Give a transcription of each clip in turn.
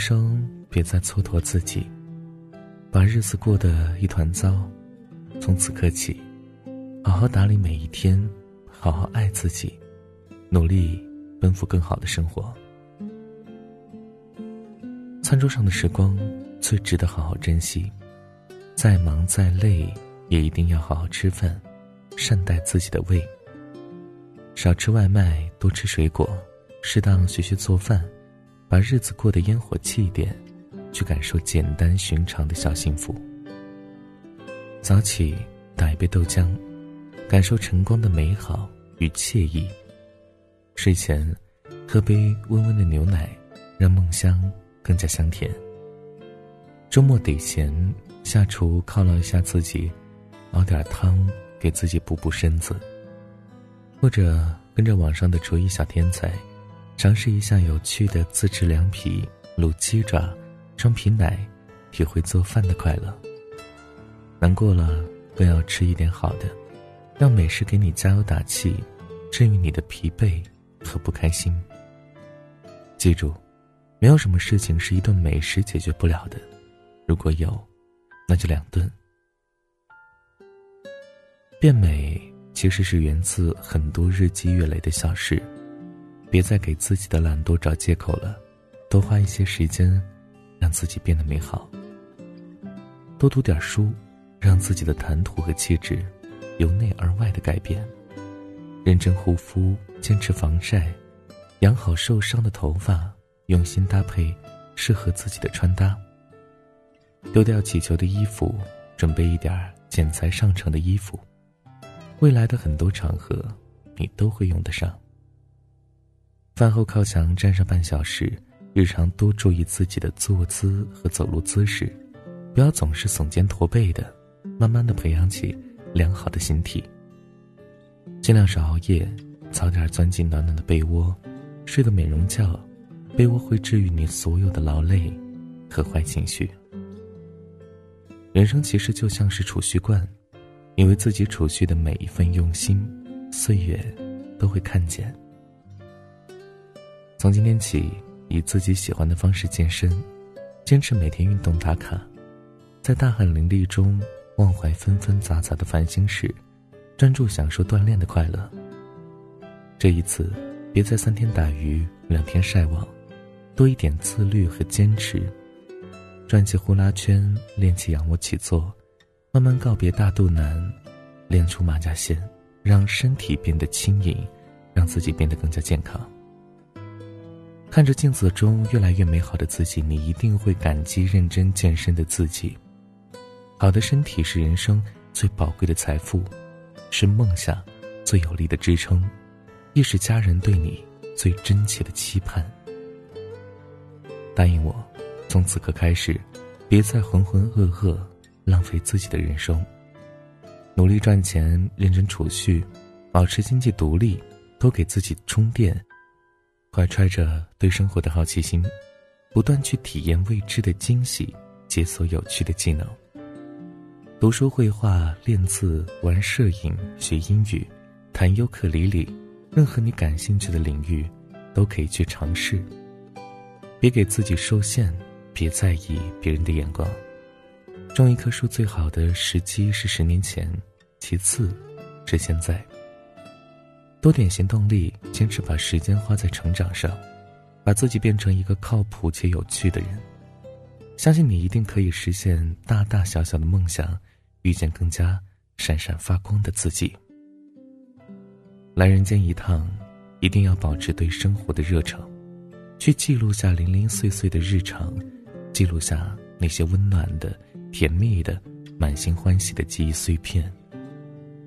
生别再蹉跎自己，把日子过得一团糟。从此刻起，好好打理每一天，好好爱自己，努力奔赴更好的生活。餐桌上的时光最值得好好珍惜，再忙再累也一定要好好吃饭，善待自己的胃。少吃外卖，多吃水果，适当学学做饭，把日子过得烟火气一点，去感受简单寻常的小幸福。早起打一杯豆浆，感受晨光的美好与惬意。睡前喝杯温温的牛奶，让梦乡更加香甜。周末得闲，下厨犒劳一下自己，熬点汤给自己补补身子。或者跟着网上的厨艺小天才，尝试一下有趣的自制凉皮、卤鸡爪、装皮奶，体会做饭的快乐。难过了，更要吃一点好的，让美食给你加油打气，治愈你的疲惫和不开心。记住，没有什么事情是一顿美食解决不了的，如果有，那就两顿。变美其实是源自很多日积月累的小事，别再给自己的懒惰找借口了，多花一些时间，让自己变得美好。多读点书。让自己的谈吐和气质由内而外的改变，认真护肤，坚持防晒，养好受伤的头发，用心搭配适合自己的穿搭。丢掉乞求的衣服，准备一点剪裁上乘的衣服，未来的很多场合你都会用得上。饭后靠墙站上半小时，日常多注意自己的坐姿和走路姿势，不要总是耸肩驼背的。慢慢的培养起良好的形体。尽量少熬夜，早点钻进暖暖的被窝，睡个美容觉，被窝会治愈你所有的劳累和坏情绪。人生其实就像是储蓄罐，你为自己储蓄的每一份用心，岁月都会看见。从今天起，以自己喜欢的方式健身，坚持每天运动打卡，在大汗淋漓中。忘怀纷纷杂杂的烦心事，专注享受锻炼的快乐。这一次，别再三天打鱼两天晒网，多一点自律和坚持。转起呼啦圈，练起仰卧起坐，慢慢告别大肚腩，练出马甲线，让身体变得轻盈，让自己变得更加健康。看着镜子中越来越美好的自己，你一定会感激认真健身的自己。好的身体是人生最宝贵的财富，是梦想最有力的支撑，亦是家人对你最真切的期盼。答应我，从此刻开始，别再浑浑噩噩，浪费自己的人生。努力赚钱，认真储蓄，保持经济独立，多给自己充电。怀揣着对生活的好奇心，不断去体验未知的惊喜，解锁有趣的技能。读书绘画、练字、玩摄影、学英语、弹尤克里里，任何你感兴趣的领域，都可以去尝试。别给自己受限，别在意别人的眼光。种一棵树最好的时机是十年前，其次是现在。多点行动力，坚持把时间花在成长上，把自己变成一个靠谱且有趣的人。相信你一定可以实现大大小小的梦想。遇见更加闪闪发光的自己。来人间一趟，一定要保持对生活的热诚，去记录下零零碎碎的日常，记录下那些温暖的、甜蜜的、满心欢喜的记忆碎片。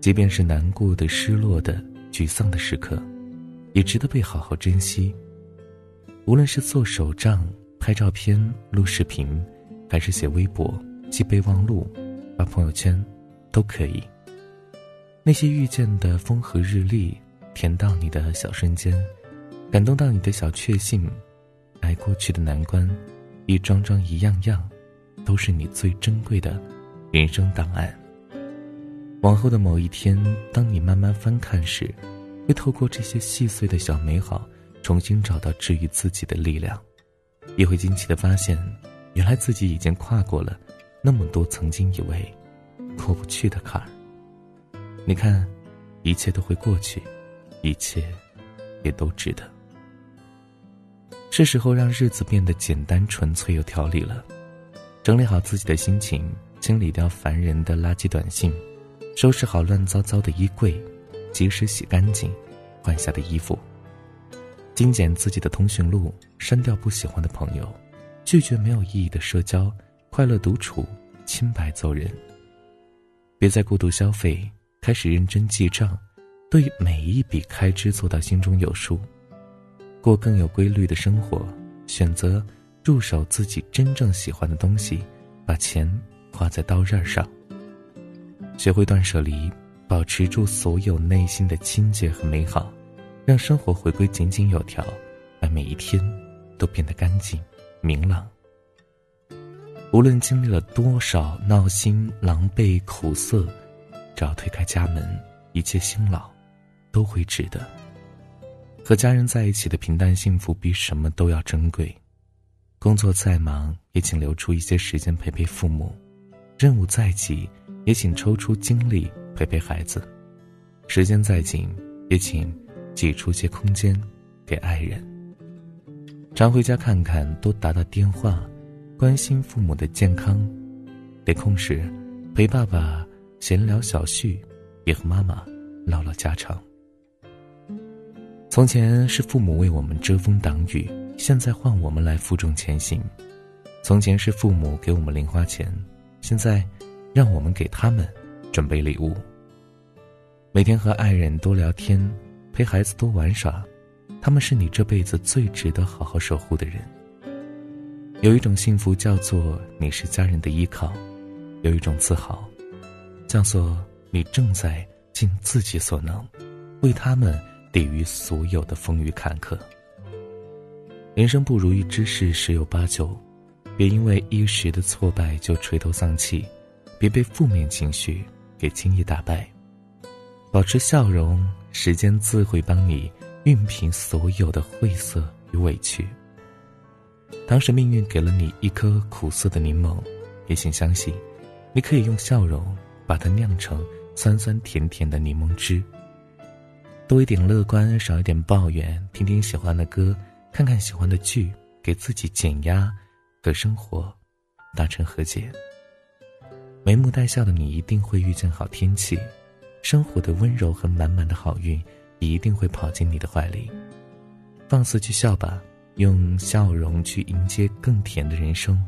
即便是难过的、失落的、沮丧的时刻，也值得被好好珍惜。无论是做手账、拍照片、录视频，还是写微博、记备忘录。发朋友圈，都可以。那些遇见的风和日丽，甜到你的小瞬间，感动到你的小确幸，挨过去的难关，一桩桩一样样，都是你最珍贵的人生档案。往后的某一天，当你慢慢翻看时，会透过这些细碎的小美好，重新找到治愈自己的力量。也会惊奇的发现，原来自己已经跨过了那么多曾经以为过不去的坎儿。你看，一切都会过去，一切也都值得。是时候让日子变得简单、纯粹、有条理了。整理好自己的心情，清理掉烦人的垃圾短信，收拾好乱糟糟的衣柜，及时洗干净换下的衣服。精简自己的通讯录，删掉不喜欢的朋友，拒绝没有意义的社交，快乐独处，清白走人。别再过度消费，开始认真记账，对每一笔开支做到心中有数，过更有规律的生活，选择。入手自己真正喜欢的东西，把钱花在刀刃上。学会断舍离，保持住所有内心的清洁和美好，让生活回归井井有条，让每一天都变得干净明朗。无论经历了多少闹心、狼狈、苦涩，只要推开家门，一切辛劳都会值得。和家人在一起的平淡幸福，比什么都要珍贵。工作再忙，也请留出一些时间陪陪父母；任务再急，也请抽出精力陪陪孩子；时间再紧，也请挤出些空间给爱人。常回家看看，多打打电话，关心父母的健康；得空时陪爸爸闲聊小叙，也和妈妈唠唠家常。从前是父母为我们遮风挡雨。现在换我们来负重前行。从前是父母给我们零花钱，现在让我们给他们准备礼物。每天和爱人多聊天，陪孩子多玩耍，他们是你这辈子最值得好好守护的人。有一种幸福叫做你是家人的依靠，有一种自豪，叫做你正在尽自己所能，为他们抵御所有的风雨坎坷。人生不如意之事十有八九，别因为一时的挫败就垂头丧气，别被负面情绪给轻易打败。保持笑容，时间自会帮你熨平所有的晦涩与委屈。当时命运给了你一颗苦涩的柠檬，也请相信，你可以用笑容把它酿成酸酸甜甜的柠檬汁。多一点乐观，少一点抱怨，听听喜欢的歌。看看喜欢的剧，给自己减压，和生活达成和解。眉目带笑的你一定会遇见好天气，生活的温柔和满满的好运一定会跑进你的怀里。放肆去笑吧，用笑容去迎接更甜的人生。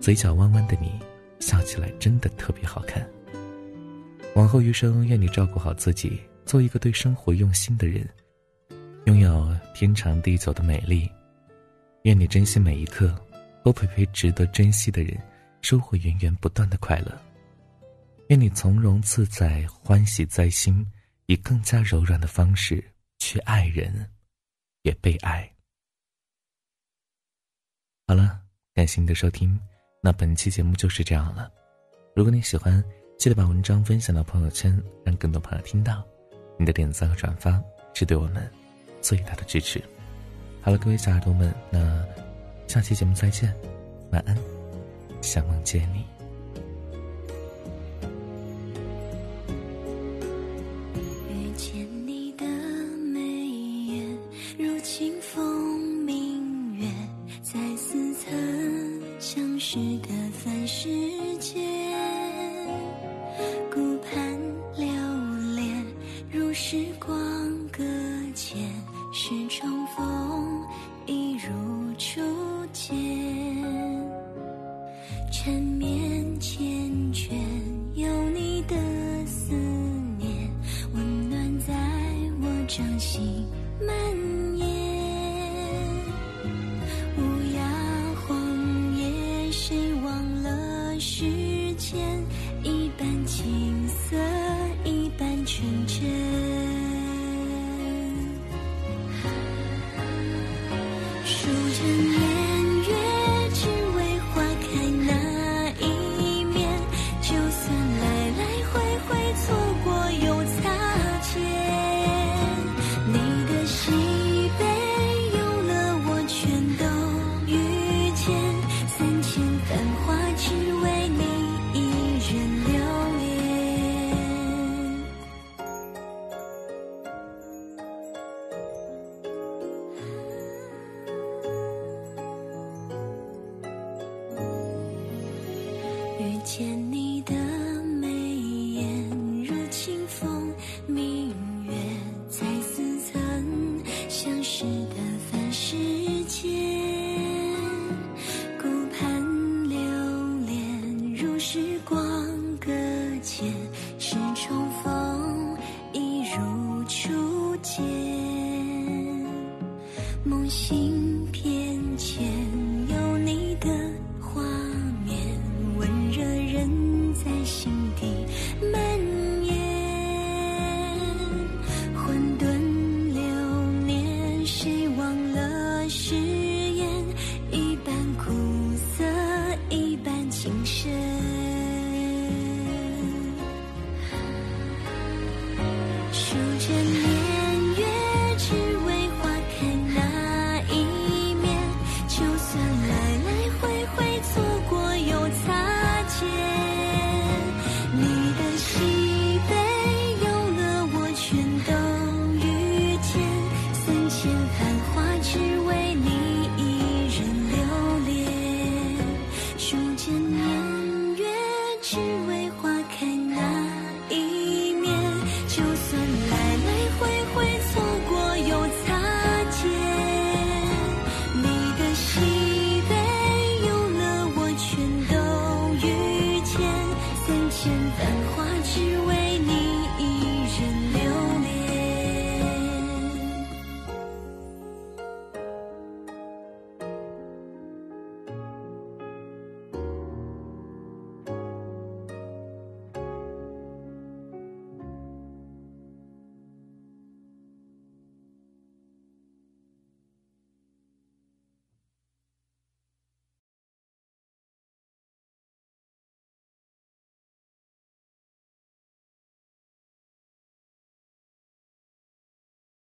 嘴角弯弯的你，笑起来真的特别好看。往后余生，愿你照顾好自己，做一个对生活用心的人。拥有天长地久的美丽，愿你珍惜每一刻，多陪陪值得珍惜的人，收获源源不断的快乐。愿你从容自在，欢喜在心，以更加柔软的方式去爱人，也被爱。好了，感谢你的收听，那本期节目就是这样了。如果你喜欢，记得把文章分享到朋友圈，让更多朋友听到。你的点赞和转发是对我们。最大的支持。好了，各位小耳朵们，那下期节目再见，晚安，想梦见你。遇见你的眉眼，如清风明月，在似曾相识的凡世缠绵缱绻，有你的思念，温暖在我掌心。